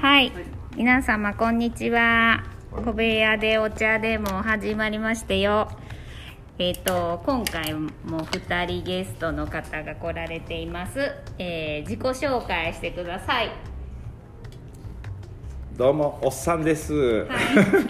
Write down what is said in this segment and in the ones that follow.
はい、皆様こんにちは。小部屋でお茶でも始まりましてよ。えっ、と今回も2人ゲストの方が来られています。えー自己紹介してください。どうもおっさんです。は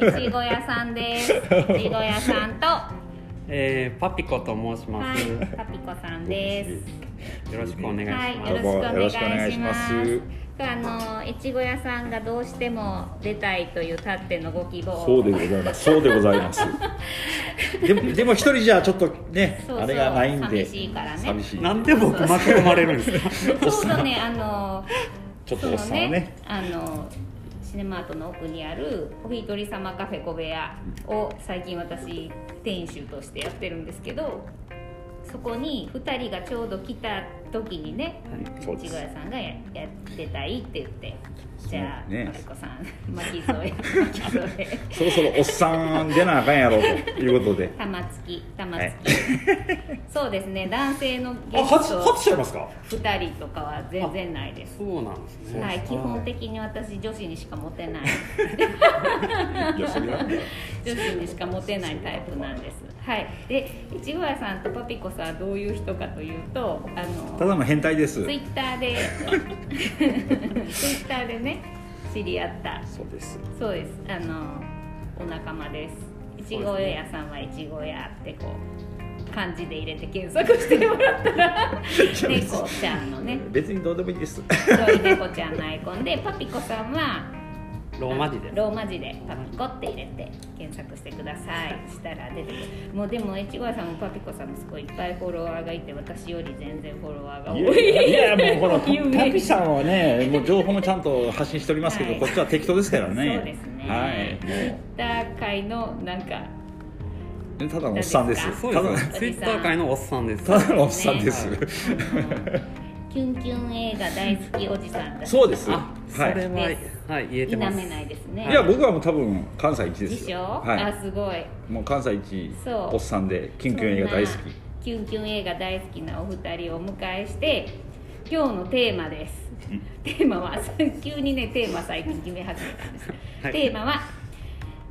い、いちご屋さんです。いちご屋さんと、は えー、パピコと申します。い、パピコさんです。よろしくお願いします。はい、どうもよろしくお願いします。あのいちご屋さんがどうしても出たいというたってのご希望をそうでございます。そうでございます。でもでも一人じゃちょっとねそうそうあれがないんで寂しいからね寂しい。なんで僕巻き込まれるんですか？ちょうどねあのちょっとおっさんはねあのシネマートの奥にあるお一人様カフェ小部屋を最近私店主としてやってるんですけどそこに2人がちょうど来た時にねそうです。いちご屋さんがややってたいって言ってじゃあ、ねマリコさん巻き添え巻き添え。そろそろおっさん出なあかんやろということで。玉突き玉突き、そうですね男性のゲスト。初ちゃいますか？2人とかは全然ないです。そうなんですね。はい、基本的に私女子にしかモテない。女子にしかモテないタイプなんです。はい。でいちさんとパピコさんはどういう人かというとあのただの変態です。ツイ。ッターで。ツイッターでね知り合った。そうです。そうです。あのお仲間です。いちご屋さんはいちご屋ってこう漢字で入れて検索してもらったら 猫ちゃんのね。別にどうでもいいです。白い猫ちゃんのアイコンでパピコさんはローマ字です。ローマ字でパピコって入れて検索してくださいしたら出てくるもうでも越後屋さんもパピコさんもすごいいっぱいフォロワーがいて私より全然フォロワーが多いいやもうほら有名パピさんはねもう情報もちゃんと発信しておりますけど、はいこっちは適当ですからね。そうですねはい。ツイッター界のなんかただのおっさんです。ただ。ツイッター界のおっさんです。ただのおっさんです。キュンキュン映画大好きおじさんだそうです。あ、そはい。れは、はい、言えてます。否めないですねいや僕はもう多分関西一でですしょ、よ。あはすごいい。もう関西一おっさんでキュンキュン映画大好き。キュンキュン映画大好きなお二人をお迎えして今日のテーマですテーマは 急にねテーマ最近決め始めたんです、はいテーマは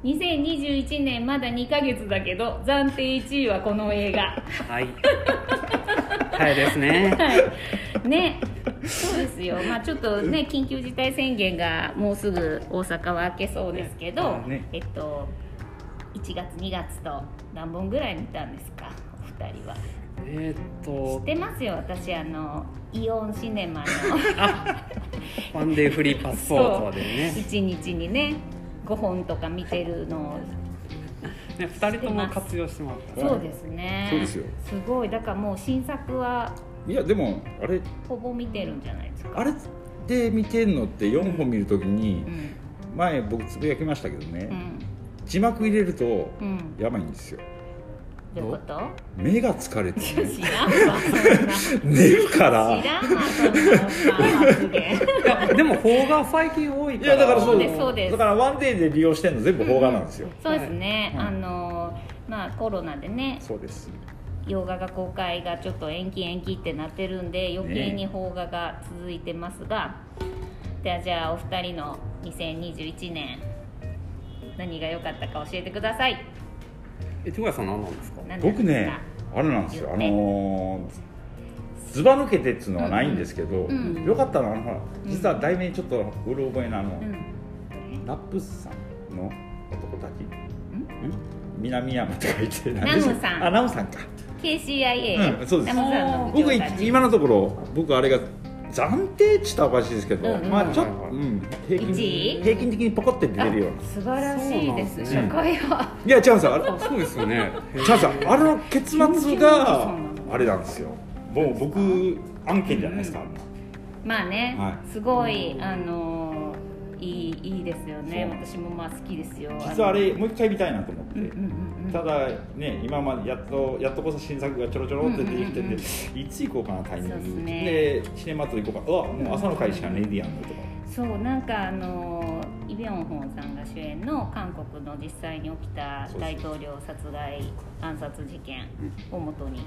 2021年まだ2ヶ月だけど暫定1位はこの映画はい。はいですね。はいね。そうですよ。まあちょっとね緊急事態宣言がもうすぐ大阪は明けそうですけど、ね。えっと1月2月と何本ぐらい見たんですか？お二人は。えーっ知とっ、てますよ。私あのイオンシネマの。ワンデーフリーパスポートでね。1日にね5本とか見てるのを。ね、二人とも活用してもらった。そうですね。そうですよ。すごい。だからもう新作はいやでもあれほぼ見てるんじゃないですか？あれで見てんのって4本見るときにうん。前僕つぶやきましたけどね、うん。字幕入れるとうん。やばいんですよ。どういうこと？目が疲れて知ねらんわそんな。寝るから。知らんわそんなおっさん発言いや、でも邦画最近多いいから。やだからそう。ですそうです。だからワンデーで利用してんの全部邦画なんですよ。そうですね、はい。あのまあコロナでね。そうです。洋画が公開がちょっと延期延期ってなってるんで余計に邦画が続いてますが、ではじゃあお二人の2021年何が良かったか教えてください。え、ちごやさん何なんですか？何ですか？僕ねあれなんですよ。あのーずば抜けてっつうのはないんですけど、うんうん。よかったのはほら実は題名ちょっとうる覚えなあの、うん。ナップさんの男たち。ん？南山とか言ってナ何でしょうムさん。あナムさんか。KCIA、うんそうです。ナムさんの部僕今のところ僕あれが暫定って言ったらおかしいですけど、うんうん。まあちょっと、うん、平均平均的にポコって出てるような。素晴らしいです初回は、いや違うんですよ。あれあ、そうですよね。違うんですよ。あれの結末がのあれなんですよ。もう僕案件じゃないですか、まあね、はすごいあのーいいいいですよね。私もまあ好きですよ。実はあれもう一回見たいなと思って、ただね今までやっとやっとこそ新作がちょろちょろって出てきてて、いつ行こうかなタイミング。そうっすね。でシネマ行こうか。うわもう朝の会しかねえでやんのとか、そうなんかあのイ・ビョンホンさんが主演の韓国の実際に起きた大統領殺害暗殺事件をもとに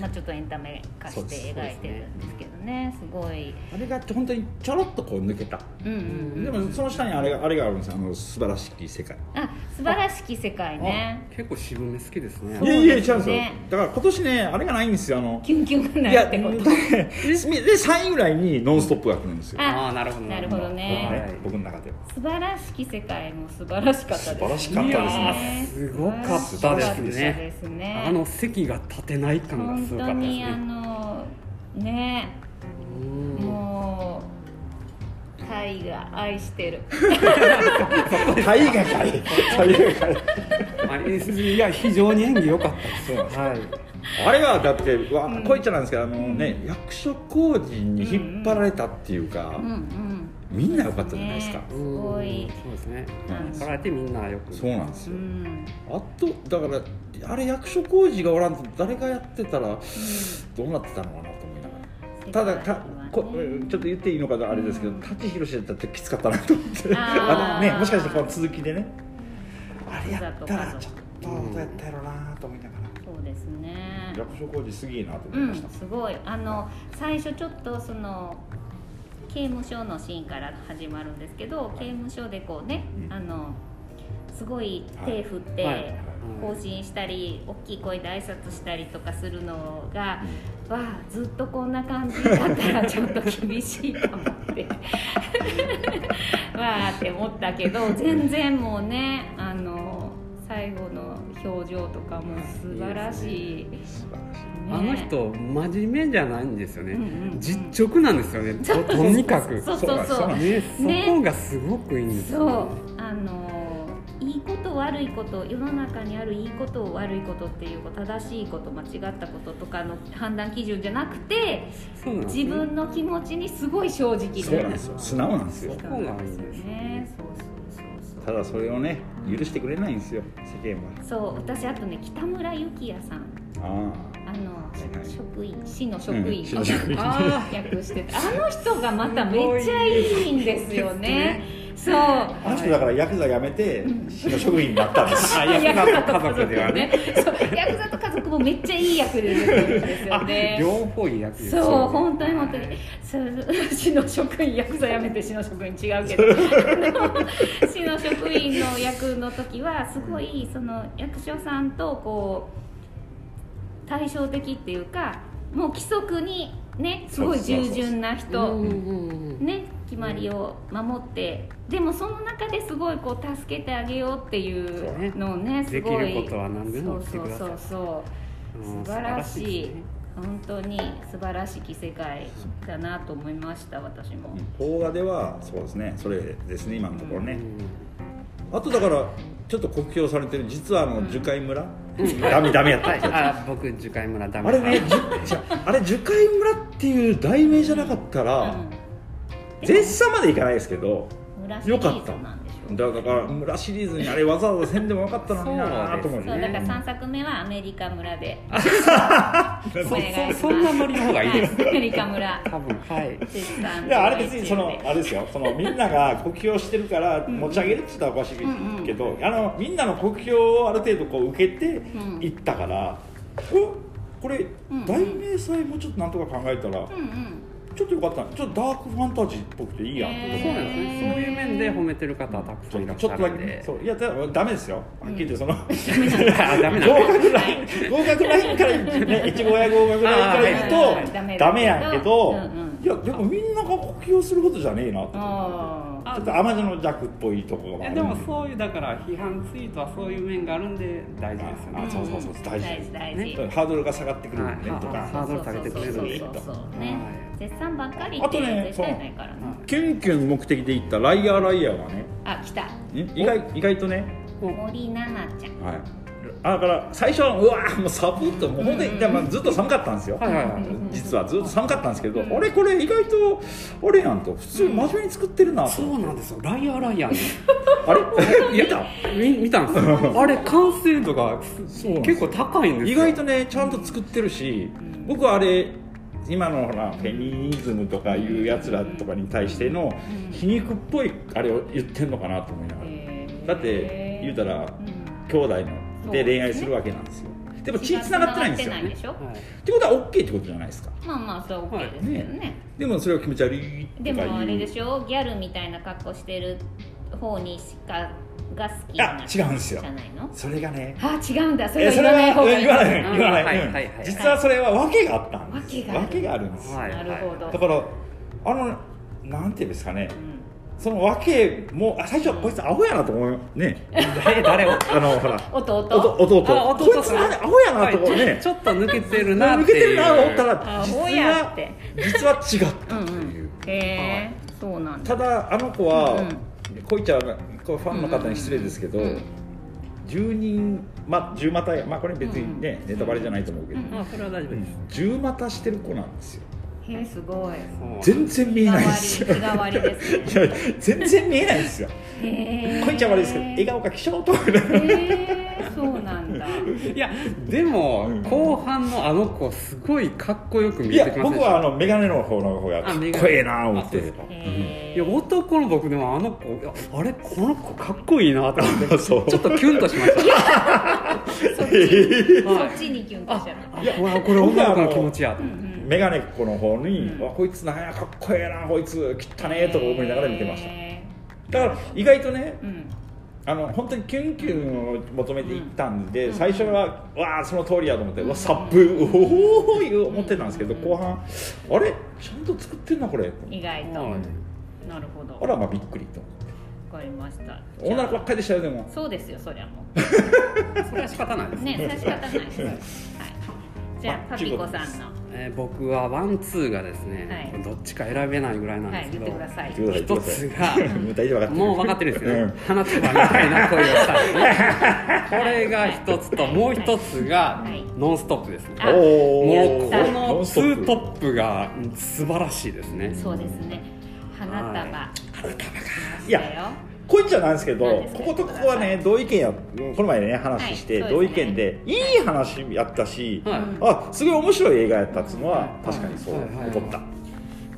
まあ、ちょっとエンタメ化して描いてるんですけどねすごい。あれが本当にちょろっとこう抜けた、うんうんうん。でもその下にあれがあれがあるんですよあの素晴らしき世界。あ素晴らしき世界ね。結構渋め好きですね。いやいや違うんですよ。だから今年ねあれがないんですよあの。キュンキュンがいやでないってことで3位ぐらいに「ノンストップ!」が来るんですよ、あああなるほど。なるほどね。はい。僕の中では。素晴らしき世界も素晴らしかったです素晴らしかったですね。すごかったですね。ですね。あの席が立てない感がす当にあねのねうんもうタイが愛してる。タイがかいタイがかいあいや非常に演技良かったですはい。あれはだってわこう言っちゃなんですけどあのね役所広司に引っ張られたっていうか、うんうんみんな良かったじゃないですか、ね。すごい。そうですね。うん。かられてみんなよく。そうなんですよ、うん。あとだからあれ役所広司がおらんと誰がやってたらどうなってたのかなと思いながら。ただたこちょっと言っていいのかあれですけど、うん。舘ひろしだったらきつかったなと思って。あのねもしかしてこの続きでね。あれやったらちょっとどうやったやろうなと思いながら、そうですね。役所広司すげえなとうん思いました、すごい。あの最初ちょっとその刑務所のシーンから始まるんですけど、刑務所でこうね、うん。あのすごい手振って、行進したり大きい声で挨拶したりとかするのが、わあずっとこんな感じだったらちょっと厳しいかもって。わあって思ったけど全然もうねあの最後の表情とかも素晴らしい。素晴らしい。あの人真面目じゃないんですよね、うんうんうん。実直なんですよね。ととにかく。そうそうそう。ね。ね。そこがすごくいいんですそう。よ、ね、あのいいこと悪いこと世の中にあるいいこと悪いことっていう正しいこと間違ったこととかの判断基準じゃなくて自分の気持ちにすごい正直でそうなんですよ。素直なんですよそこがいいんですよねただそれをね許してくれないんですよ世間は。そう私あとね北村幸也さん。ああの、職員市の職員、うんしてて。あの人がまためっちゃいいんですよね そう。ああの人だからヤクザ辞めて市の職員になったんです。あヤクザと家族ではね。そう。ヤクザと家族もめっちゃいい役で出てるんですよあね両方いい役ですそう本当に本当に。そう市の職員ヤクザ辞めて市の職員違うけど。市の職員の役の時はすごいその役所さんとこう対照的っていうかもう規則にねすごい従順な人うんうんうんね決まりを守ってでもその中ですごいこう助けてあげようっていうのをね。すごいできることは何でもそうそうしてください。そうそううん素晴らしいね。本当に素晴らしき世界だなと思いました私も、邦画ではそうですね。それですね今のところね。うん。あとだからちょっと酷評されてる実はあの樹海村ダメダメやったあ僕樹海村ダメ。つあれねじじゃあれ樹海村っていう題名じゃなかったら、うん。絶賛までいかないですけどよかったズなんでしょだだから村シリーズにあれわざわざせんでもよかったのになと思ってそうだねから3作目はアメリカ村で。そお願 い。しますそそんなノリの方がいいです。はい。アメリカ村。多分はい。いやあれ別にそのあれですよ。そのみんなが酷評してるから持ち上げるって言ったらおかしいけど、あのみんなの酷評をある程度こう受けてん。いったから、おこれ、うん。題名さえもうちょっとなんとか考えたら、うんうんちょっとよかったちょっとダークファンタジーっぽくていいやん。と思ってそうなんですねそういう面で褒めてる方はたくさんいらっしちょっとだけねゃるんで。そういやだダメですよ。はっきり言ってその、あダメなん合だ格ライン合格ラインからね越後屋合格ラインから言うとダメだけどダメやんけど、うんうんいやでもみんなが酷評することじゃねえなって。あちょっと甘女の弱っぽいところがあるいやでもそういうだから批判ツイートはそういう面があるんで大事ですよね。あそうそうそう大事。大事大事、ねハードルが下がってくるんではいとか。ハードル下げてくれる。ね、はい絶賛ばっかりあとってね絶対ないからねキュンキュン目的で行ったライアーライアーがねあ来たん意外意外とね森七菜ちゃんはいあだから最初はうわーもう寒いともう本当にでもずっと寒かったんですよ。はいはいはい。実はずっと寒かったんですけどあれこれ意外とあれやんと普通に真面目に作ってるなと。そうなんですよ。ライアーライアーね あれ？見た？見見たんですよ。あれ完成度が結構高いんですよ。意外とねちゃんと作ってるし僕はあれ今のほらフェミニズムとかいうやつらとかに対しての皮肉っぽいあれを言ってんのかなと思いながら。だって言うたら兄弟ので恋愛するわけなんですよ。でも血繋がってないんですよ血が繋がってことは OK ってことじゃないですか。まあまあそう OK ですけどね。でもそれを気持ち悪いでもあれでしょ？ギャルみたいな格好してる方にしかが好きなあ違うんですよ。じゃないの？それがねあ違うんだ。それえは言わない方がいい。言わないうん。言わない、うんはい。はいはい。実はそれは訳があったんです。訳がある。訳があるんですよ、はいなる。ほど、だからあのなんていうんですかね。うんその訳もあ最初こいつアホやなと思うね。え誰を？あのほら。弟。弟。弟こいつアホやなと思うね、はい。ちょっと抜けてるなって抜けてるなと思ったら実は実は違ったうんという、うんへえそうなんだ。ただあの子は、うんこいちゃんこうファンの方に失礼ですけど、うん10人ま10股まあこれ別にね、ネタバレじゃないと思うけど、あそれは大丈夫です。10股してる子なんですよへえすごい。全然見えないですよ。全然見えないですよ。こいちゃん悪いですけど笑顔が気象とそうなんだ。いやでもうん。後半のあの子すごいかっこよく見いやえてきま僕はあの眼鏡の方の方がかっこええな思って。いや男の僕でもあの子いやあれこの子かっこいいなと思って ちょっとキュンとしました。そっちにキュンとしちゃう。あこれこれ女の子の気持ちやとうん思って。うん眼鏡っ子の方に、うん。わこいつなんやかっこええなこいつ汚ねえとか思いながら見てました。へだから意外とねえうん。あの本当にキュンキュンを求めていったんで、うん。最初はわあその通りやと思って、うわサップおおいう思ってたんですけど、うん。後半あれ？ちゃんと作ってんなこれ。意外と。はいなるほど。あらまあびっくりと。わかりました。女の子ばっかりでしたよでも。そうですよそりゃも それは仕方ないですうねそれは仕方ないです。はい。じゃあパピコさんのえー僕はワンツーがですね、はい。どっちか選べないぐらいなんですけど、てください。言ってください。一つがもう大丈夫分かってるもう分かってるんですよ、うん。花束みたいな恋をしたいねこれが一つ。ともう一つがはい「ノンストップ!」ですね。あもうこのツートップがうん素晴らしいですね。そうですね。花束。はい。いやこいつじゃないんですけどこことここはね同意見やこの前ね話して、はい同意見でい。い話やったし、はい。あすごい面白い映画やったっつうのは確かにそう思った、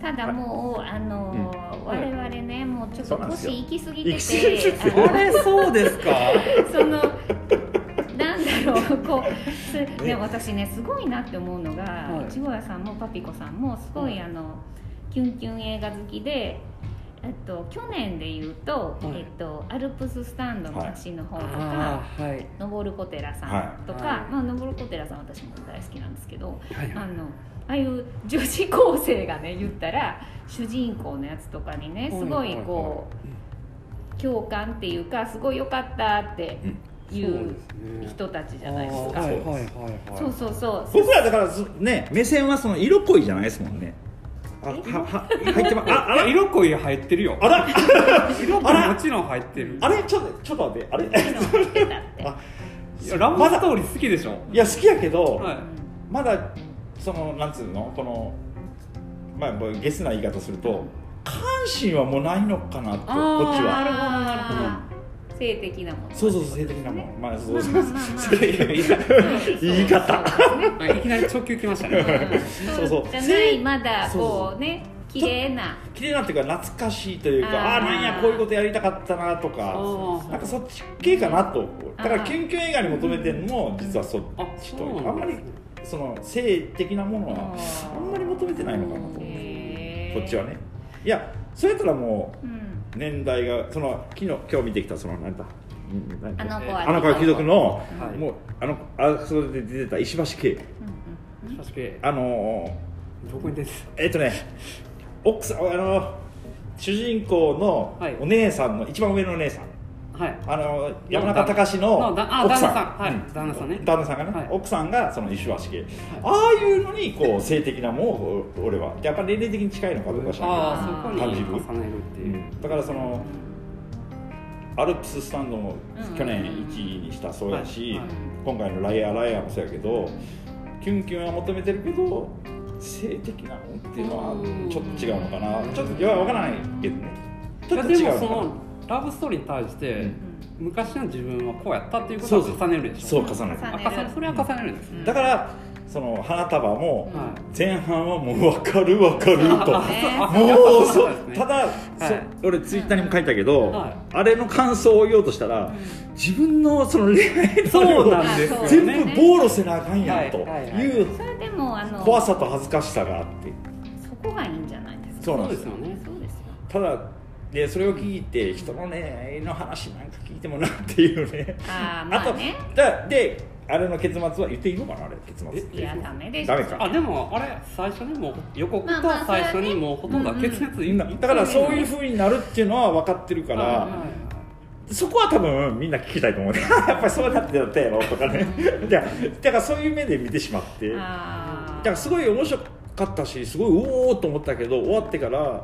ただもうあの我々ねもうちょっとそうなんですよ。年いきすぎて行き過ぎてて。あれそうですか？そのなんだろうこうすでも私ねすごいなって思うのが、はい。いちご屋さんもパピコさんもすごい、あのキュンキュン映画好きで。えっと、去年で言うと、はい。えっと、アルプススタンドの橋の方とか、はい。登る小寺さんとか、はい。まあ、登る小寺さん私も大好きなんですけど、はいはい。あのああいう女子高生がね言ったら主人公のやつとかにねすごいこう共感っていうかすごい良かったっていう人たちじゃないですか。はいはいはいはい。そうそうそう。僕らだからそね目線はその色恋じゃないですもんねあはは入ってまあああら？色恋入ってるよ。あら？色あら？恋もちろん入ってる。あれ？ちょっとちょっと待ってあれ？あいやラブストーリー好きでしょ。いや好きやけど、はい。まだそのなんつうの？このまあゲスな言い方すると関心はもうないのかなとこっちは。なるほどなるほど性的なもの。そうそうそう性的なもんまあそうそう。まあまあまあ。まあそれ言い方。あいきなり直球きましたね。そうそう。じゃないまだそうそうこう。ね綺麗な。綺麗なっていうか懐かしいというかああなんやこういうことやりたかったなとか。なんかそっち系かなとだからあー。キュンキュン映画に求めてるのも実はそっあちそうなんですとあんまりその性的なものはあんまり求めてないのかなと思ってこっちはね。いやそれやったらもううん年代がその昨日今日見てきたそのなんだ？あの子はあの子は貴族の、はい。もうあのあそれで出てた石橋家うんうん。確かにあのどこに出てーえっとね奥さんあの主人公のはい。お姉さんの一番上のお姉さんはい。あの山中隆の奥さん。旦那さん。はい。うん。旦那さんね。旦那さんがね、はい。奥さんがその石橋家、ああいうのにこう性的なものを俺は。やっぱ年齢的に近いのかどうか知ら。感じる。重ねるっていう、だからそのアルプススタンドもうん。去年1位にしたそうやし、はい。はい。今回の「ライアーライアー」もそうやけどキュンキュンは求めてるけど性的なもんっていうのはうん。ちょっと違うのかな。ちょっといや分からないけどね。ちょっと違うのかなラブストーリーに対して、うん。昔の自分はこうやったっていうことを重ねるでしょ。そう重ねる。重ねあ重ねそれは重ねるんです、うん。だからそその花束もは前半はもう分かる分かると。ねもうそただ、そはい。俺ツイッターにも書いたけど、はい。あれの感想を言おうとしたら、自分のその恋愛のそうなんです。よね全部暴露せなあかんやんと。はいうそれでもあの怖さと恥ずかしさがあって。そこがいいんじゃないですか。そうなんですすよね。そうですよ。ただでそれを聞いて人の恋愛の話なんか聞いてもなっていうね。あーまあね。とだであれの結末は言っていいのかなあれ結末。いやダメでしょダメか。あでもあれ最初にもう予告とまあまあ最初にもうほとんどは結末みん。なだからそういうふうになるっていうのは分かってるから、はいそこは多分みんな聞きたいと思うね。やっぱりそうなって やったやろとかねじゃだからそういう目で見てしまって。だあからすごい面白かったしすごいおおと思ったけど終わってから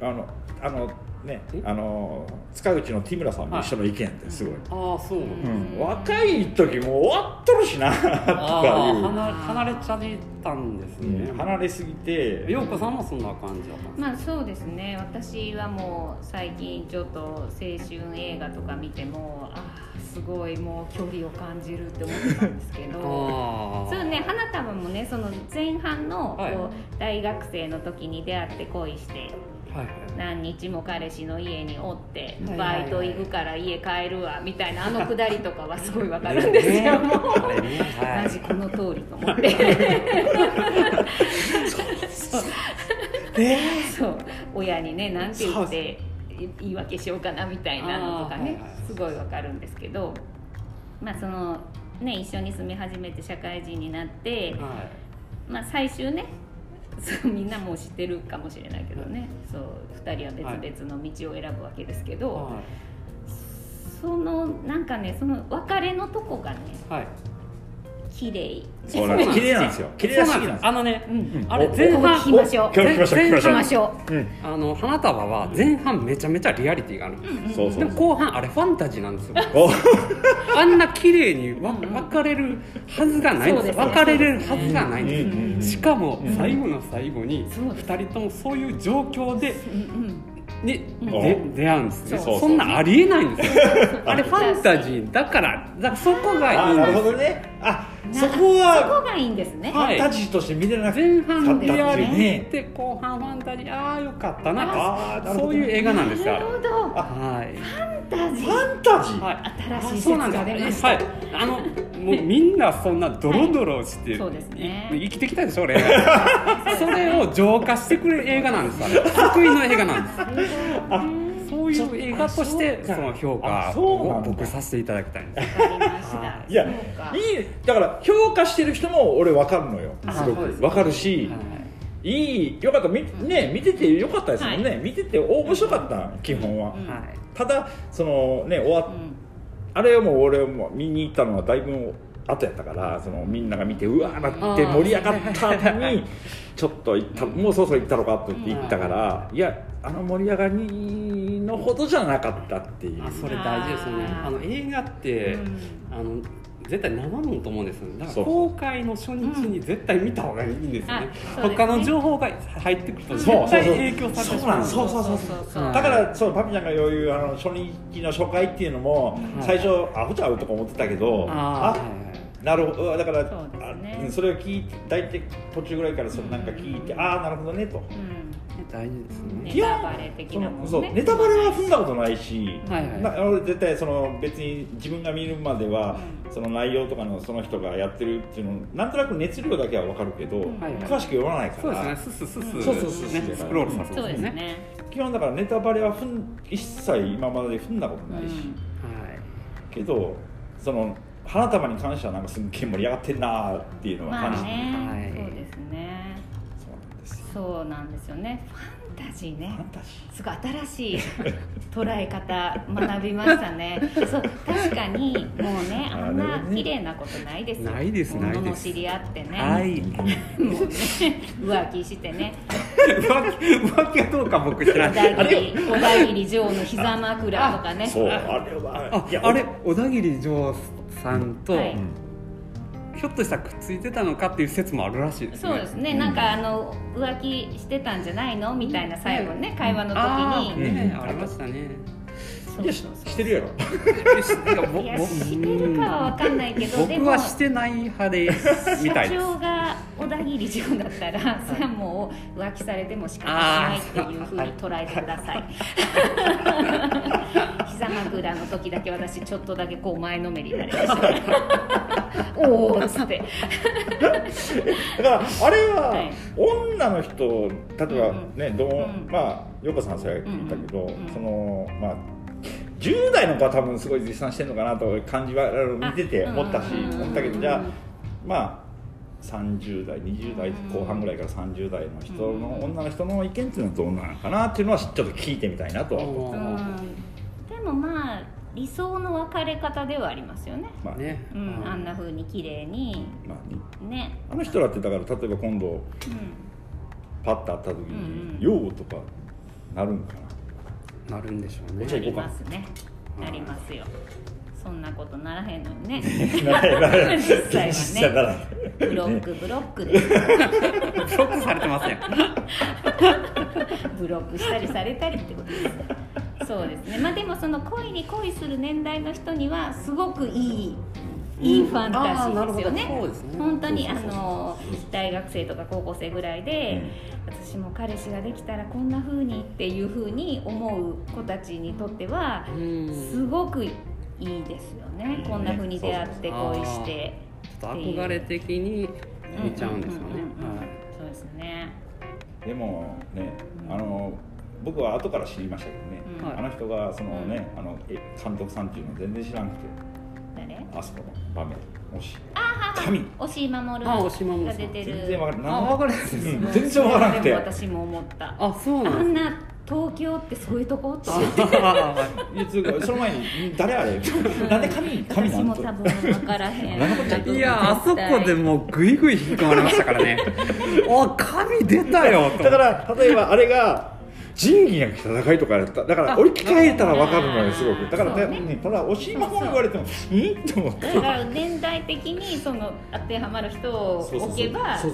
あのあのねえ？あの塚口のティムラさんも一緒の意見ってすごい、ああそう。なん。だうん。若い時もう終わっとるしなとあかいう。あ離れ離れちゃったんですね。うん離れすぎて。陽子さんもそんな感じだったまあそうですね。私はもう最近ちょっと青春映画とか見てもああすごいもう距離を感じるって思ってたんですけど。あそうね花束もねその前半のこう、はい。大学生の時に出会って恋してはい何日も彼氏の家におってバイト行くから家帰るわみたいなあのくだりとかはすごいわかるんですよ、もう。マジこの通りと思って。そう。親にねなんて言って言い訳しようかなみたいなのとかねすごいわかるんですけどまあそのね一緒に住み始めて社会人になってはまあ最終ねみんなもう知ってるかもしれないけどね。そう2人は別々の道を選ぶわけですけい。ど、はそのなんかねその別れのとこがねいはい綺麗。そうなんです。綺麗なんです。よ綺麗らしいそうなんですあのねうんあれお前半聞きましょうお今日来ました来まし行きましょたうん。あの花束は前半めちゃめちゃリアリティがあるんですう、そうそうでも後半あれファンタジーなんですよおあんな綺麗にわうんうん別れるはずがないんですそうです別れるはずがないんです、しかも最後の最後にそうです2人ともそういう状況でうんうんにうんで出会うんですねそんなんありえないんですよあれファンタジーだからだからそこがいいんですあなるほどねあな。そこそこはがいいんですね、ファンタジーとして見れなく前半リアリだって後半ファンタジー。ああよかったなあーなるほど。そういう映画なんですよなるほど。はいファンタジフーァンタジー。はい。新しい説そうなんです。はい。あのもうみんなそんなドロドロして、そうですね。い生きてきたでしょ俺。それを浄化してくれる映画なんですあれ。救いの映画なんですそういう映画としてその評あ価を僕させていただきたいんです。いやいいだから評価してる人も俺分かるのよ。あすごく。分かるし、い。いよかった。みね見ててよかったですもんね、見てて面白かった基本は、ただそのね終わっうん。あれはもう俺も見に行ったのはだいぶ後やったからそのみんなが見てうわーなって盛り上がった後に ちょっと行ったもうそろそろ行ったのかと言って行ったからいやあの盛り上がりのほどじゃなかったっていう。あそれ大事ですよね。あの映画って、うん。あの絶対生もんと思うんですよだからそうそう。公開の初日に絶対見た方がいいんですよね,、あそうですね。他の情報が入ってくると絶対影響されてしまうそうなんそうそうそう。そうだからそうパピちゃんがよう言うあの初日の初回っていうのもはい。最初アホちゃうとか思ってたけどああなるほど。だからそうですね。あそれを聞いて大体途中ぐらいからそのなんか聞いてああなるほどねと。うん。大事ですね。ネタバレ的なもんね。そうネタバレは踏んだことないし、はいはい。な俺絶対その別に自分が見るまでは、その内容とかのその人がやってるっていうのなんとなく熱量だけは分かるけど、はいはい。詳しく読まないから。そうですね。スススス、そうそうそうそうね、スクロールさせそうてねですね基本だからネタバレは踏ん一切今まで踏んだことないし、はいけどその花束に関してはなんかすっげえ盛り上がってんなーっていうのはまあ感じて、ね、はい。そうですね。そうなんですよ。そうなんですよね。ファンタジーね。ファンタジすごい新しい 捉え方学びましたね。そう確かにもうねあんな綺麗なことないですよ。ないですないです。物の知り合ってね、はい。もうね浮気してね。浮 気浮気はどうか僕知ら小ない。田切小田切城の膝枕とかね。ーそうあれはいやああれ？小田切丈さんと、はい。ひょっとしたらくっついてたのかっていう説もあるらしいですね。そうですね、なんかあの浮気してたんじゃないの？みたいな最後ね、会話の時に、ねうん。ありましたね。いやしてるやろ。いやしてるかは分かんないけど僕はしてない派でみたい社です。長が小田切城だったらそれはもう浮気されても仕方ないっていうふうに捉えてください。膝枕の時だけ私ちょっとだけこう前のめりになりました おおっつって。だからあれは、はい。女の人例えばね、どううん。まあ陽子さんそれ言ったけど、うんうんそのまあ10代の子は多分すごい絶賛してるのかなと感じは見ててあ思ったしうん。思ったけどじゃあまあ30代20代後半ぐらいから30代の人の女の人の意見っていうのはどうなのかなっていうのはちょっと聞いてみたいなとは思ってうん。でもまあ理想の別れ方ではありますよね、まあね。うん、あんな風に綺麗に。まあね。ね、あの人らってだから例えば今度うん、パッと会った時に「よう」とかなるんかな。なるんでしょうね。お茶行こうかな。りますね。なりますよそんなことならへんのにね。実際はね。ブロックブロックです。ブロックされてますねブロックしたりされたりってことですそうですね。まあでもその恋に恋する年代の人にはすごくいいいいファンタジーですよね。うですね。本当にあの大学生とか高校生ぐらいで、私も彼氏ができたらこんな風にっていう風に思う子たちにとってはうん。すごくいいですよね、うん。こんな風に出会って恋して。ちょっと憧れ的に見ちゃうんですよね。そうですね。でもねうん。あの僕は後から知りましたけどね、うん。あの人がそのね、あのえ監督さんっていうの全然知らなくて。誰？あそこの場面。もし。あはは神。押井守あ押井守が出てる。全然わからない。全然わからなくて。でも私も思った。あそうなんあんな東京ってそういうとこってあい。やつうかその前にん誰あれ？なんで神？神なも多分分からへん。いやあそこでもうグイグイ引き込まれましたからね。お神出たよ。とだから例えばあれが仁義なき戦いとかやった。だから置き換えたら分かるのよすごく。だからね。ねただ押し守言われてもうんって思って。だから年代的にその当てはまる人を置けばす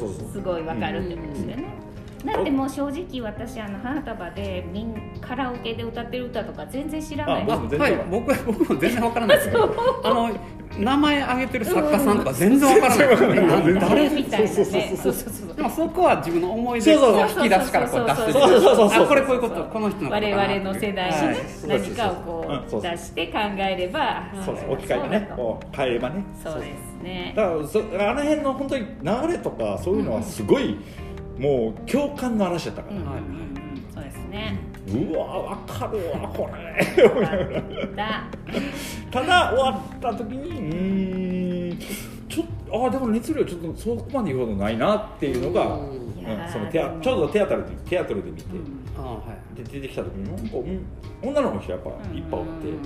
ごい分かるってことですよねだってもう正直私あの花束でみんカラオケで歌ってる歌とか全然知らない。僕全然はい僕僕も全然わからないですよあの名前挙げてる作家さんとか全然わからないですよね誰みたいなねそうそうそうそうそうそう。でもそこは自分の思い出そうそうの引き出しからこう出して。そうそうそうそうあこれこういうこと。この人のことか我な々の世代にねはい何かをこうんそう。そうう出して考えればそうそう置き換えてね変えればね。そうですね。だからそあの辺の本当に流れとかそういうのはすごい、もう共感の嵐だったから、うん。うんうんうんそうですね。うわ分かるわこれ。だた。だ終わった時にうーんちょっとあでも熱量ちょっとそこまで言うほどないなっていうのが、うん。そのテアちょうどテアトルでテアトルで見て、あはい。で出てきた時になんか、うん女の子の人やっぱいっぱいおって、うん。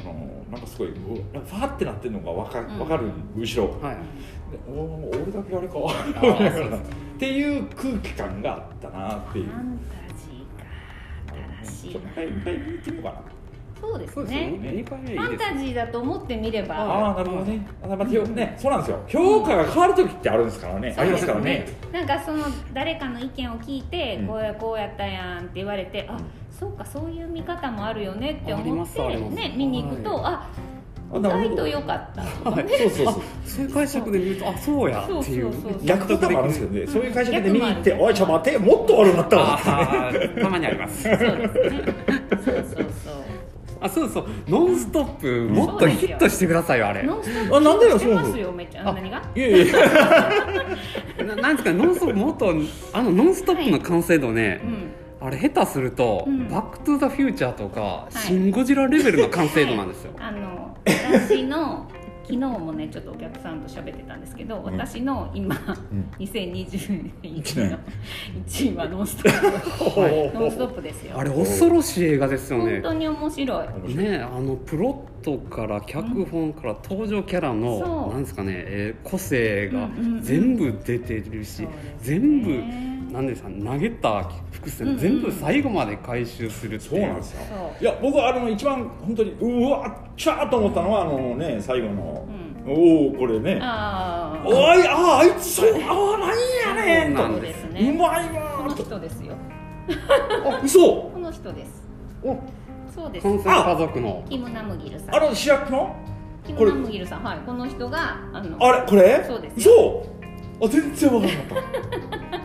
あのなんかすごいファーってなってるのが分かうん。分かる後ろ、はいでおー俺だけあれか。っていう空気感があったなっていう。ファンタジーか。新しい。ちょっと一回見てみようかな。そうですね。ね。2回目いいファンタジーだと思ってみれば。ああなるほどね。あまたよねそうなんですよ。評価が変わる時ってあるんですからね。ありますからね。なんかその誰かの意見を聞いて、うん。こうやこうやったやんって言われてあそうかそういう見方もあるよねって思ってね見に行くと、あ意あなるほど外と良かった。とかねそうそうそう。そういう解釈で見るとあそうやっていう。逆パターンもあるんですけどねそういう会社で見に行っておいちょ待てもっと悪かったたまにありますそうですね。そうそうそう。あそうそう「ノンストップ」もっとヒットしてくださいよあれ。ノンストップあなんでよそうすよめっちゃあ何が？いやいや。ななんですか「ノンストップ」もっとあの「ノンストップ」の完成度ね、うん。あれ下手すると「うん。バック・トゥ・ザ・フューチャー」とか「い。シン・ゴジラ」レベルの完成度なんですよ、あの私の昨日もねちょっとお客さんと喋ってたんですけど、ん。私の今、ん。2021一年の1位は「ノンストップ」は いノンストップですよ。あれ恐ろしい映画ですよね。本当に面白い。ねあのプロットから脚本から登場キャラその、うなんですかね、えー個性がうんうんうん全部出てるし、そう全部なんですか投げた伏線、全部最後まで回収するっていう。そうなんですよ。いや僕はあの一番本当にうわっちゃーと思ったのはあのね最後の、うおおこれね。ああおいああいつそうああなんやねんと。そうなんですうねまいこのわーと。人ですよ。あ嘘。この人です。お。そうです。関西家族の。キムナムギルさん。あの主役の？キムナムギルさん。はい。この人があのあれこれ？そうですよ。そうあ全然わかんなかっ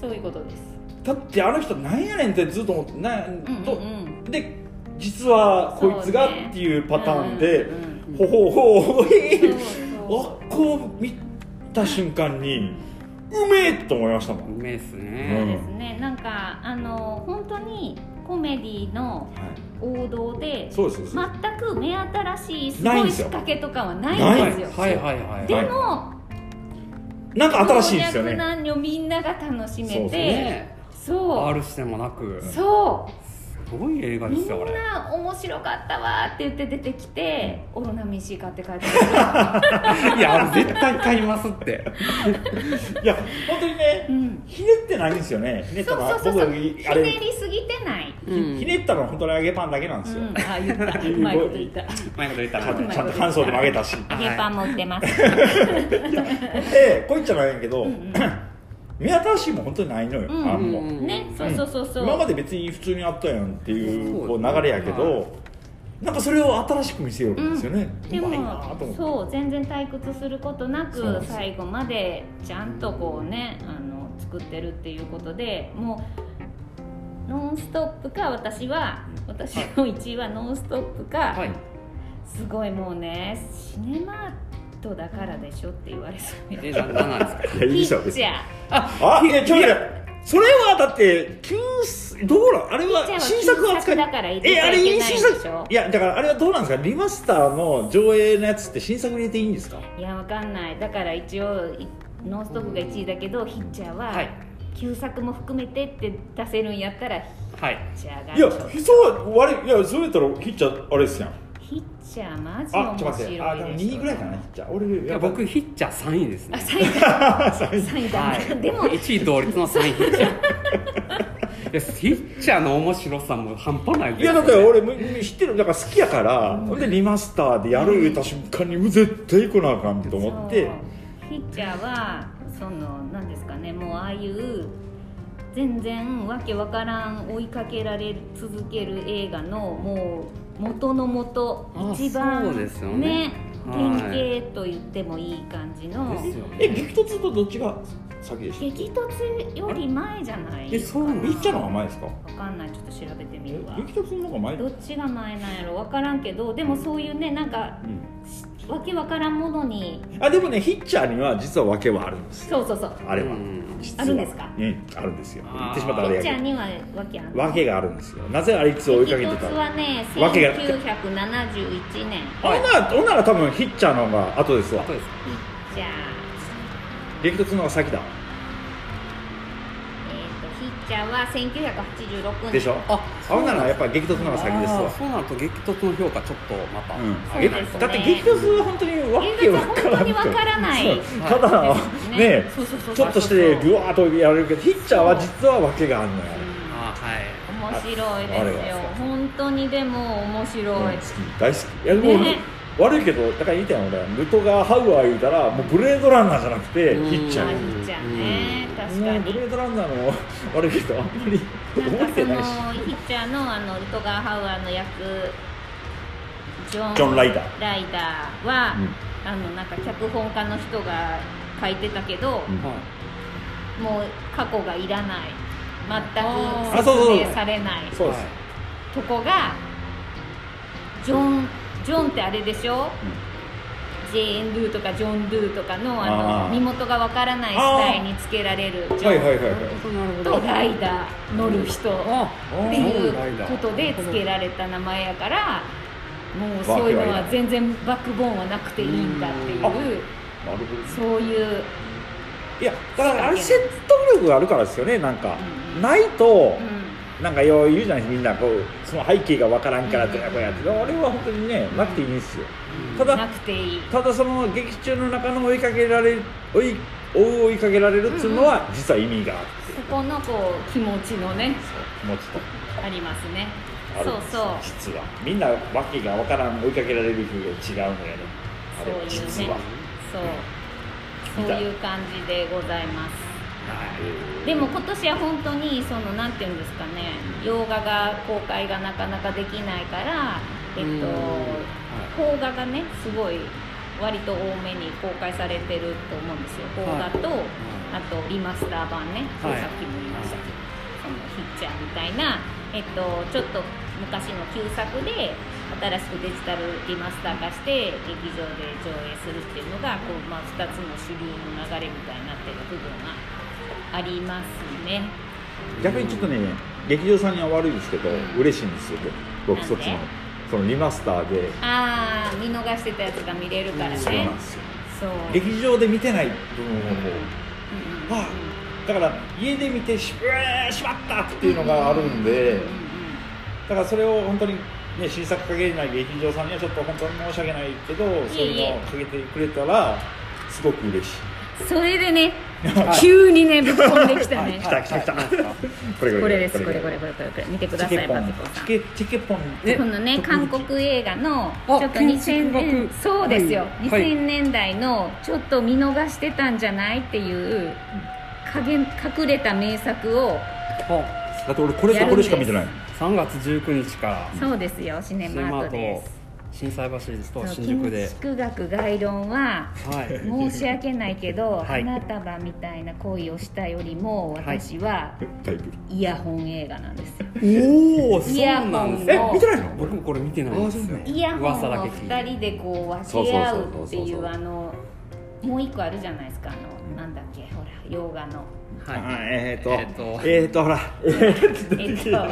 そういうことです。ただってあの人なんやねんってずっと思ってなうんうんとうん。で実はこいつがっていうパターンで、ほほほほへこう見た瞬間にうめえと思いましたもん、うめえっすそうね、ですね。なんかあの本当にコメディの王道でそうですそうです。全く目新しいすごい仕掛けとかはないんですよ。はいはいはいではい。もなんか新しいですよね。男女みんなが楽しめそうそうてね。そう。R してもなく。すそうごい映画でみんすよあれ。な面白かったわって言って出てきてオロナミン C 買って帰って いやあれ絶対買いますって。いや本当にね、うん。ひねってないんですよね。ひねったそうのはそうそう。そうひねりすぎてない、うんひねったのは本当に揚げパンだけなんですよ、うん、あ 言った。うまいこと言った。前こと言ったら。ちゃんと感想でも揚げたし。揚げパンも売ってます、でこう言っちゃないんやけど、目新しいもん本当にないのよ、うんあんも、うん。ねそうそうそうそう、今まで別に普通にあったやんっていうこう流れやけど、なんかそれを新しく見せよるんですよね、でうまいなともそう全然退屈することなく最後までちゃんとこうねあの作ってるっていうことでもう「ノンストップ!」か私は私の1位は「ノンストップ!」か、はい。すごいもうねシネマートだからでしょって言われそう。えななんなんですか？いやいいピですよ別に。ッチャーあいやちょっと待って。それはだって急すどうなんあれは新作は扱い。だから入れちえあれゃい新作いやだからあれはどうなんですか？リマスターの上映のやつって新作入れていいんですか？いやわかんない。だから一応いノンストップが1位だけどヒッチャーははい。旧作も含めてって出せるんやったらヒはいッチャーが。いやちょっとそう悪い。いやそうやったらヒッチャーあれですやんヒッチャーマジあちょ面っと待って。あでも白いでしょ2位ぐらいかなヒッチャー。俺い。や僕ヒッチャー3位ですあね3位だ。最初3位だ、はい。でも1位同率の3位ヒッチャー。いやヒッチャーの面白さも半端ないですいやだって俺む知ってるだから好きやから、ほんでリマスターでやる言った瞬間にもう絶対行かなあかんと思って。そう。ヒッチャーはその何ですかね。もうああいう全然わけわからん追いかけられ続ける映画のもう元の元あ一番そうですよね。原はい。型と言ってもいい感じの。ですよね。え激突とどっちが先でした激突より前じゃないえそうなのヒッチャーの方が前ですか？わかんない。ちょっと調べてみえるわ。激突の方が前？どっちが前なんやろわからんけどでもそういうねなんかうん。わけわからんものに。あでもねヒッチャーには実は訳はあるんですよ。そうそうそう。あれは。うんあるんですか？うんあるんですよ。言ってしまったヒらあれやけッチャーにはわけあるど訳があるんですよ。なぜあいつを追いかけて激た突はねわけが1971年あほんならほんなら多分ヒッチャーの方が後ですわ。あとです。激突の方が先だ。えー、は1986年。でしょ？ああほんならやっぱ激突の方が先ですわ。そうなると激突の評価ちょっとまた、うん。そうですね。だって激突は本当にわけわからん本当にわからないそうただねねそうそうそう。ちょっとしてぐわーっとやられるけどヒッチャーは実は訳があるのよ。あはい。面白いですよ。は本当にでも面白い、大好き。いやもう、ね悪いけどだから言いたいの俺ルトガーハウアー言うたらもうブレードランナーじゃなくてうん。ヒッチャーあヒッチャーね。確かに。ブレードランナーの悪いけどあんまりなんかその覚えてないしヒッチャーのあのルトガー・ハウアーの役ジョンジョンライダー。ライダーは、うん。あのなんか脚本家の人が書いてたけど、もう過去がいらない。あ全ーく説明されない。とこがジョンジョンってあれでしょ、ジェーン・ドゥとかジョン・ドゥとかのあの身元がわからない死体につけられるジョン、はいはいはいはい。とライダー乗る人あっていうことで付けられた名前やからもうそういうのは全然バックボーンはなくていいんだっていうなるほど。そういう、いやだからあれ説得力があるからですよねなんか、うん。ないとう、んなんかよう言うじゃないですか。みんなこうその背景がわからんからうんとやこうやって。あれは本当にねなくていいんですよ。たなだくていい。ただその劇中の中の追いかけられる追い追いかけられるっていうのは実は意味があって。そこのこう気持ちのね気持ちと。ありますね。そうそう。実は。みんなわけがわからん追いかけられる風が違うのよね。あれそういうね。実は。そう。そういう感じでございますでも今年は本当にそのなんていうんですかね洋画が公開がなかなかできないからえっうん。と邦画がねすごい割と多めに公開されてると思うんですよ。邦画と、あとリマスター版ね、はい。さっきも言いました。けど、そのヒッチャーみたいな、えっと、ちょっと昔の旧作で新しくデジタルリマスター化して劇場で上映するっていうのがこう、まあ、2つの主流の流れみたいになってる部分がありますね。逆にちょっとね劇場さんには悪いですけど、うん。嬉しいんですよ僕。そっちのそのリマスターで。ああ見逃してたやつが見れるからね。そうなんですよ。劇場で見てない部分をこう、うんうんあだから家で見てししまったっていうのがあるんで、だからそれを本当にね新作かけれない劇場さんにはちょっと本当に申し訳ないけどそういうのをかけてくれたらすごく嬉しい。それでね急にねぶっ込んできたね。来た来た来た。これこれですこれ。これこれこれこれ。見てくださいパピコさん。チケチケポン。え？このね韓国映画のあちょっと建2000築学。年そうですよ、はい。2000年代のちょっと見逃してたんじゃないっていう影隠れた名作をあ。だって俺これとこれしか見てない。3月19日から。そうですよシネマートです心斎橋とそう新宿で。建築学概論ははい。申し訳ないけど、はい。花束みたいな恋をしたよりも私はタイヤホン映画なんです。よおおそうイヤホンなんですを。え見てないの？僕もこれ見てないんですよ。イヤホンをけ聞いて。2人でこう分け合うっていう。あのもう一個あるじゃないですか。あのなんだっけほら洋画のはい。あえーとえーと。えーとほら。えっとほ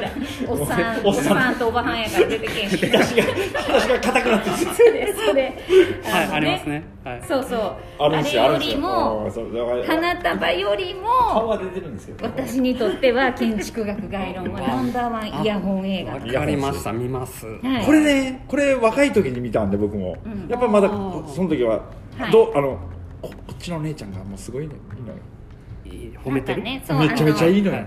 らおっさんおっさん。とおばはんやから出てけん。し私が私が硬くなってるそれそれはいのありますね。はい。そうそう。あるんですよりも花束よりも顔は出てるんですけど私にとっては建築学概論はナンバーワンイヤホン映画。わかりました見ます。はい。これねこれ若い時に見たんで僕も、うん。やっぱまだその時は、はい。どうあのここっちの姉ちゃんがもうすごいね。いいのよ。いい褒めてる？ねそうめちゃめちゃいいのよ、はい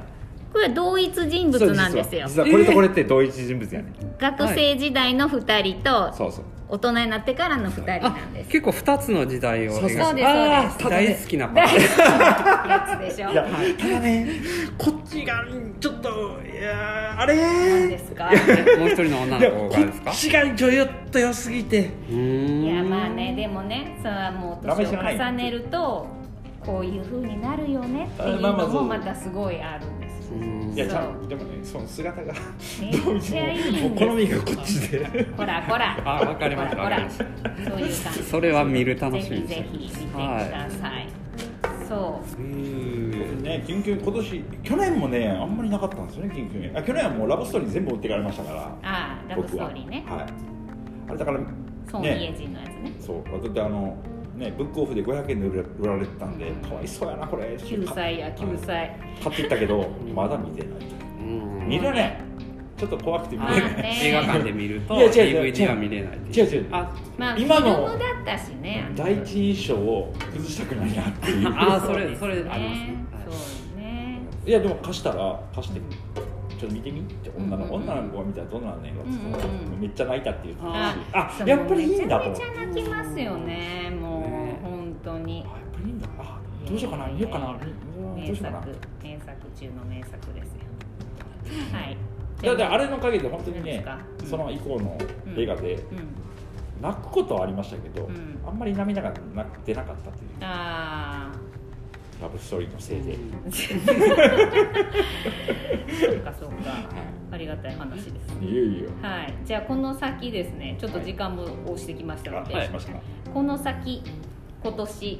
これは同一人物なんですよ。実は。これとこれって同一人物やね、学生時代の2人とそうそう大人になってからの2人あなんです。結構2つの時代をそうそう描いてそうです。大好きなパやつでしょ？いやただねこっちがちょっといやーあれ？何ですか？えもう一人の女の子がですか？っちがちょよっと良すぎて。うーん。いやまあねでもねそれはもう年を重ねるとこういう風になるよねっていうのもまたすごいあるんですいやちゃんでもねその姿がめっちゃいいんですもう好みがこっちで。ほらほら。あわかりましたほらそういう感じ。それは見る楽しみです。ぜひぜひ見てください、そう。ねキュンキュン今年去年もねあんまりなかったんですよねキュンキュン。あ去年はもうラブストーリー全部持ってかれましたか。らああラブストーリーね。は。い。あれだからソン・イエジンのやつね。そう。だってあのねブックオフで500円で売ら売られてたんでかわいそうやなこれ。9歳や9歳買っていったけどまだ見てないうん。見れないちょっと怖くて見れない。映画館で見るといや違う違う。DVD は見れない違う違う。あまあ今のだったしね第一印象を崩したくないなっていう。あーそれそれね。ありますね。そうね。いやでも貸したら貸して。ちょっと見てみって女の,、うんうんうん。女の子が見たらどんなんねんかって言ったら、うんうん。めっちゃ泣いたって言ってたしああやっぱりいいんだとめちゃめちゃ泣きますよねもねうに。あやっぱりいいんだ。あどうしようかな。見ようかな。名作名作中の名作ですよ。はい。だってあれのおかげで本当にねその以降の映画でうん。泣くことはありましたけど、うん。あんまり涙がな出なかったという。あラブストーリーのせいで、あそうかそうか。ありがたい話ですいよいよはい。じゃあこの先ですね。ちょっと時間も押してきましたので、あしました。この先今年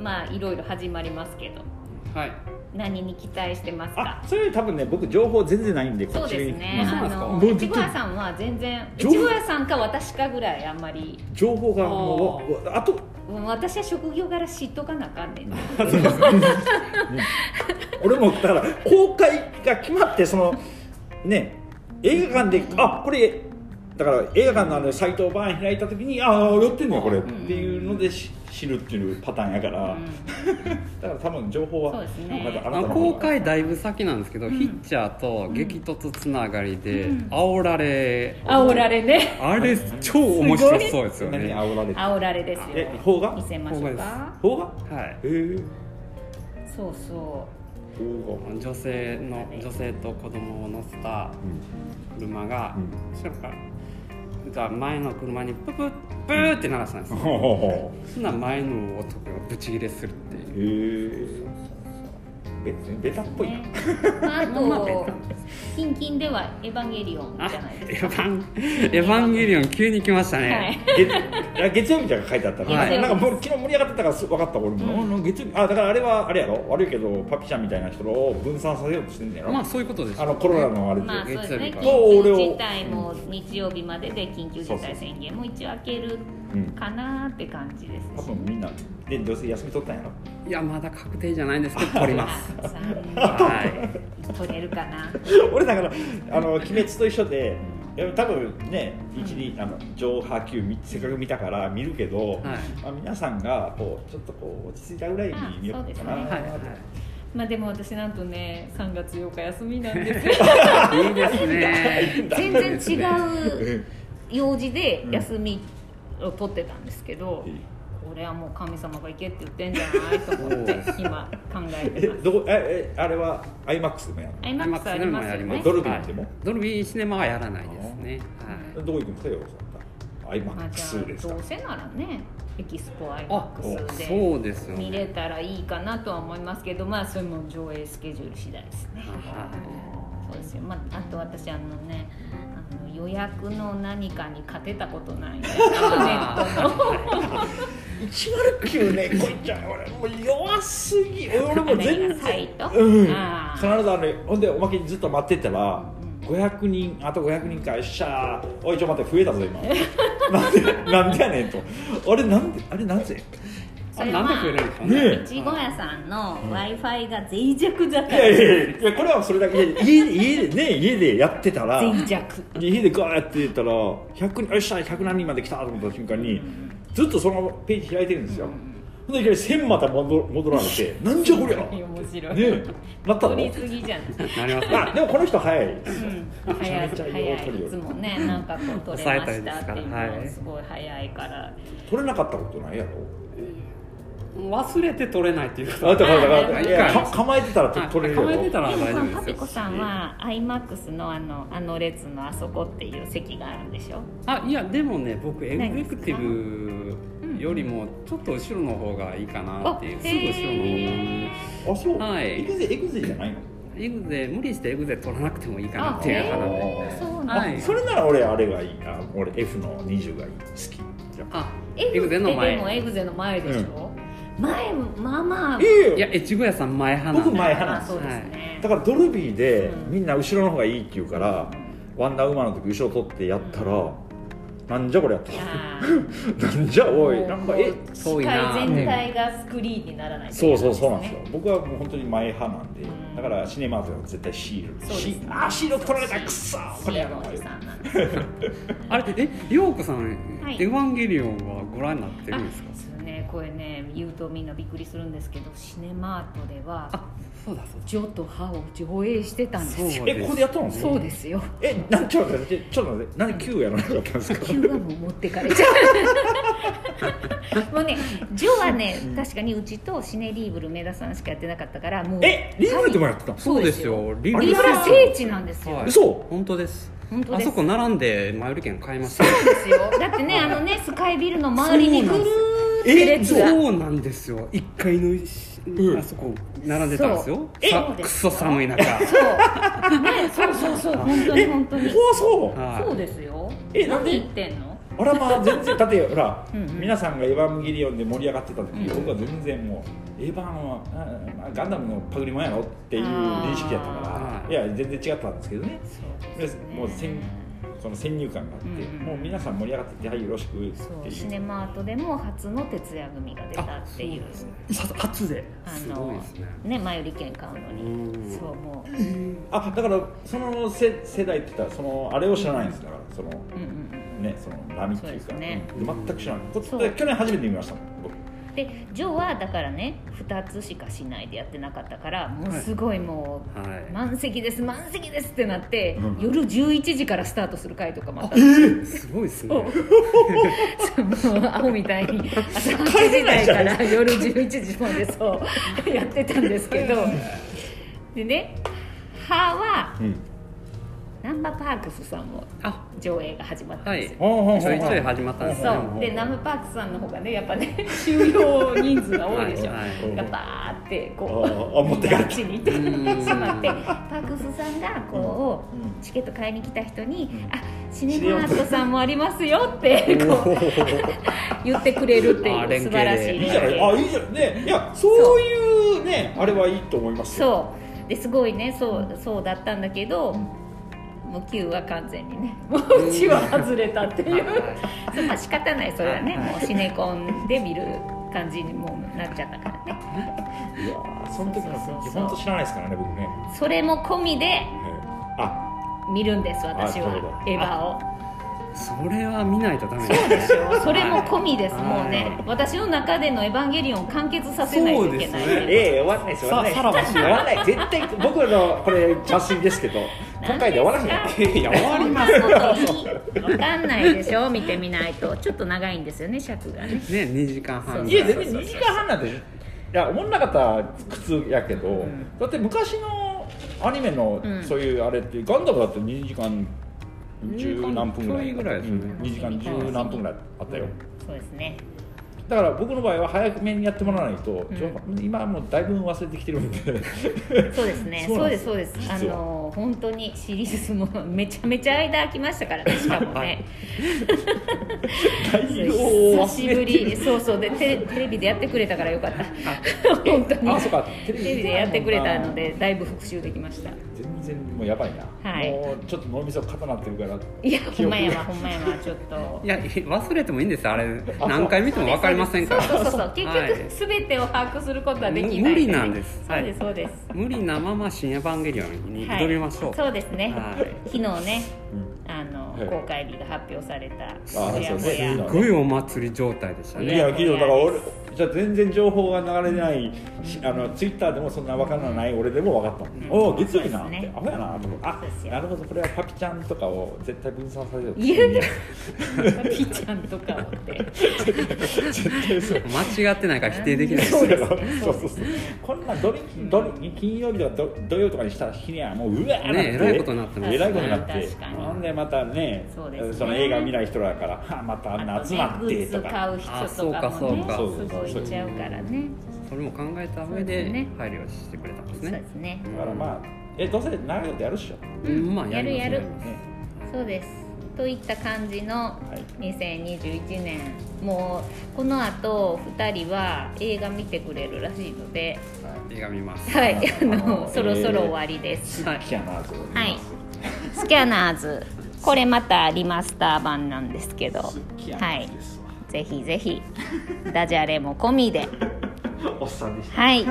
まあいろいろ始まりますけど。はい。何に期待してますあかそれ多分ね僕情報全然ないんでこそうですね。ああそうなんですか？のもうずっと。いちご屋さんは全然い情報。ちご屋さんか私かぐらいあんまり。情報がもうあと。うん私は職業柄知っとかなあかんねん。な俺もだから公開が決まってそのね映画館であこれだから映画館のあのサイトをバーン開いた時にああ寄ってんのよこれ、うんっていうのでし知るっていうパターンやから、だから多分情報はそうですね。まだああのなたの方が公開だいぶ先なんですけど、ん。ヒッチャーと激突つながりで、うん。煽られ。煽られね。あれ超面白そうですよ何ね煽られて煽られですよ。え邦画？見せましょうか。邦画はい。へえそうそ邦画。女性の女性と子供を乗せた車が、うん。後ろから前の車にププップーって鳴らしたんですよ。ほうほうほそんな前の男がブチギレするってう。いう別にベタっぽいな、うね。あまあベとキンキンではエヴァンゲリオン。あじゃないエですかヴァンエヴァンゲリオン急に来ましたね、はい。月曜日じゃ書いてあったら、はい。なんかもう昨日盛り上がってたからす分かった俺も、うん。月曜日あだからあれはあれやろ？悪いけどパピちゃんみたいな人を分散させようとしてんねやろ、まあそういうことですあのコロナのあれで、まあそうですね。月曜日か緊急事態も日曜日までで緊急事態宣言も一応開けるうんかなって感じです多分みんなでどうせ休み取ったんやろ？いやまだ確定じゃないんですけど取ります。は取れるかな？俺だからあの鬼滅と一緒で多分ね一にあの上波球見せっかく見たから見るけど、はい。まあ、皆さんがこうちょっとこう落ち着いたぐらいに見ようかな、ね。いはい。はまあでも私なんとね3月8日休みなんです。よ いいいですね。全然違うう用事で休みを取ってたんですけど、うん。これはもう神様が行けって言ってんじゃないと思って今考えてます。えどこええあれは IMAX でもやるアイマックスありますよね。ドルビーでも？はい。ドルビーシネマはやらないですね。はい。のどこ行くんですかよまあじゃ IMAX ですか？あどうせならねエキスポアイマあックスでそうですよね。見れたらいいかなとは思いますけどまあそれも上映スケジュール次第ですね。はそうですよ、まあ、あと私あのねあの予約の何かに勝てたことないんですよネットの109ねこいちゃん俺もう弱すぎ俺も全然う。ん。あ必ずーあれほんでおまけにずっと待ってたらうん500人あと500人かよっしゃーおいちょ待って増えたぞ今。なんでなんでやねんと。あれなんであれなんであれなんで増えるんですか？ねねいちご屋さん。の w i f i が脆弱だから。いやいやいやいやこれはそれだけで家で家でね家でやってたら脆弱。家でガーって言ったら100人よっしゃ100何人まで来たと思った瞬間にずっとそのページ開いてるんですよ、ほんでいきなり1000また戻戻られてなんじゃこりゃ。ね面白い。え。なったの？取りすぎじゃん、なりますね。あでもこの人早い。うん、早い早い。いつもねなんかこう取れましたっていうのすから。はい。すごい早いから。取れなかったことないやろ？忘れて取れないっていうことあだからだからあいやあか構えてたら取れるやろ構えてたらでも大丈夫ですよ。パピコさんは iMAX のあのあの列のあそこっていう席があるんでしょ？あいやでもね僕エ何グゼクティブよりもちょっと後ろの方がいいかなっていう。あすぐ後ろの方が。あそう、はい。エグゼエグゼじゃないのエグゼ無理してエグゼ取らなくてもいいかなっていう話でへー。そうなんだ、はいあそれなら俺あれがいい。あ俺 F の20がいい。好き。あ。あエグゼのの前でも前エグゼの前でしょ、前まあまあ。いいや越後屋さん前派なんで僕前派なんですそうですね、だからドルビーでうん。みんな後ろの方がいいって言うから、ワンダーウーマンの時後ろ取ってやったら、なんじゃこれやった なんじゃおい。なんかえ？遠いな視界全体がスクリーンにならないそうそうそうなんねですよ。僕はもう本当に前派なんで、うんだからシネマーズは絶対シール。シあシール取られた。くっそー。これやろシーのおじさんなんです。よあれ？え陽子さん、はい。エヴァンゲリオンはご覧になってるんですか？これね言うとみんなびっくりするんですけどシネマートではあそうだそうジョとハを上映してたんですよ。そうえここでやったんですか？そうですよ。えなんちょっと待ってちょっと待ってなんで9やらなかったんですか？急はもう持ってかれちゃうもうねジョはね確かにうちとシネリーブル梅田さんしかやってなかったからもうえリーブルでもやってたんそうですよ。リあリブラ聖地なんですよ、はい嘘？本当です。本当です。あそこ並んで前売り券買いました。そうですよ。だってねあのねスカイビルの周りにぐるーって列が。そうなんですよ。1階のしうん。あそこ並んでたんですよ。そう。さそうです。くそ寒い中。そう。ねそうそうそう本当に本当に。そう。そうですよ。えなんで？何言ってんの？あらまあ全然 だってほら皆さんがエヴァンゲリオンで盛り上がってた時、うん僕は全然もうエヴァンはガンダムのパクリもんやろっていう認識やったから。い。や全然違ったんですけどね。そうでもう先その先入観があって、うんうん。もう皆さん盛り上がっててはいよろしくってそう。いうシネマートでも初の徹夜組が出たっていう。さ初で。あすごいのですね。ね前売り券買うのに。うんそうもう。あだからその世世代って言ったらそのあれを知らないんです。だからそのうんうんうん。ねその波っていうか。ね。うん。全く知らない。こそう。去年初めて見ましたもん僕でジョーはだからね2つしかしないでやってなかったからもうすごいもう、はい。満席です満席ですってなって、うん。夜11時からスタートする回とかもあった。すごいですね。もうアホみたいに朝8時台から夜11時までそうやってたんですけど。でね「は」はうんナンバーパークスさんもあ。上映が始まったんですよ、ほうほうほうちょいちょい始まったんですね。そう。でナムパークスさんの方がねやっぱね 収容人数が多いでしょ、はいはい。がバーってこうああ持って帰ってあっちに行ってうん。しまってパークスさんがこう、うん。チケット買いに来た人にん「あシネマアートさんもありますよ」ってこう 言ってくれるっていう素晴らしいいいじゃないあいいじゃないねいやそういうねあれはいいと思いますよ。そう。ですごいねそうそうだったんだけど、もう Q は完全にね もううちは外れたっていう。まあ仕方ないそれはねもうシネコンで見る感じにもうなっちゃったからね。いやーその時の本当知らないですからね僕ね。それも込みでえーあ。見るんです私は。と。エヴァをそれは見ないとダメそうでしょ。それも込みですはいもうね。私の中での「エヴァンゲリオン」を完結させないといけない。そうですね。ええ終わんないです終わんないささらばし終わんない。絶対僕らのこれ茶水ですけど今回で終わらない。いや終わりますわかんないでしょ見てみないとちょっと長いんですよね尺がねね2時間半いや全然2時間半なんていや思んなかったら苦痛やけど、ん。だって昔のアニメのうん。そういうあれって、ガンダムだって2時間十何分ぐらいちょいぐらいですよね。うん2時間十何分ぐらいあったよ。そうですねだから僕の場合は早めにやってもらわないと、ん。ちょ今はもうだいぶ忘れてきてるんで。そうですね。そ うそうですすそうですあの本当にシリーズもめちゃめちゃ間空きましたからねしかもね。久しぶりそうそう。でテレテレビでやってくれたからよかった。本当に。あそうか。テレビでやってくれたのでだいぶ復習できました。全然もうやばいな、はい。もうちょっと脳みそ固なってるからいやほんまやわほんまやわちょっと。いや忘れてもいいんですよ。あれ 何回見ても分かりませんか？らそうそうそう。結はい。局すべてを把握することはできない。無理なんです。そうですそうです。無理なまま「新エヴァンゲリオン」に挑みましょう、そうですね、はい。昨日ねうん。あの、はい。公開日が発表されたすね。すごいお祭り状態でしたいねや昨日だから俺じゃあ全然情報が流れないしあのツイッターでもそんな分からない俺でも分かった、ん。おお月曜日な。って、そうですね。アホやな。と思ってあなるほど。これはパピちゃんとかを絶対分散させよういや。いやピーちゃんとかをって。絶対そう。間違ってないから否定できないですそうやろそうそうそう。こんな土日金曜日とか土土曜とかにした日にはもううわーなって、ねえらいことになってますえらいことになって。確かに。ほんでまたねその映画見ない人らからはあまたあんな集まってあとねグッズとか買う人とかもね。あそうかそうかすごいいっちゃうからねそれも考えた上で配慮してくれたんですそうでねすね。だからまあえどうせ長いことやるっしょ、うんまあやるやる。そうです。といった感じのい。2021年。もうこの後2人は映画見てくれるらしいので。映画見ます。はい。ああののそろそろ終わりです、好きやなそれはい。スキャナーズ。これまたリマスター版なんですけど。はないです。わ、ぜひぜひダジャレも込みで。おっさんでした。はい。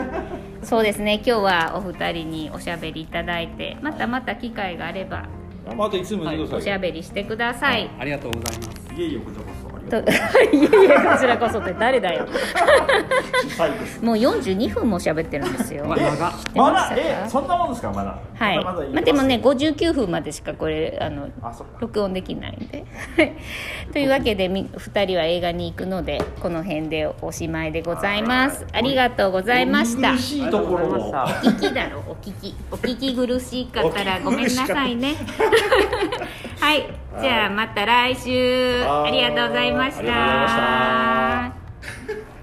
そうですね。今日はお二人におしゃべりいただいてまたまた機会があればまたいつもおしゃべりしてください、ありがとうございます。いえいえこちらこそと いやいやこちらこそって誰だよ。もう42分も喋ってるんですよ。まだ？えそんなもんですか？まだ。はい、まだまだまあ、でもね59分までしかこれあの録音できないんで。というわけでみ2人は映画に行くのでこの辺でおしまいでございます。ありがとうございました。苦しいところをお聞きだろお聞きお聞き苦しかったらごめんなさいねはいじゃあまた来週。はい。ありがとうございました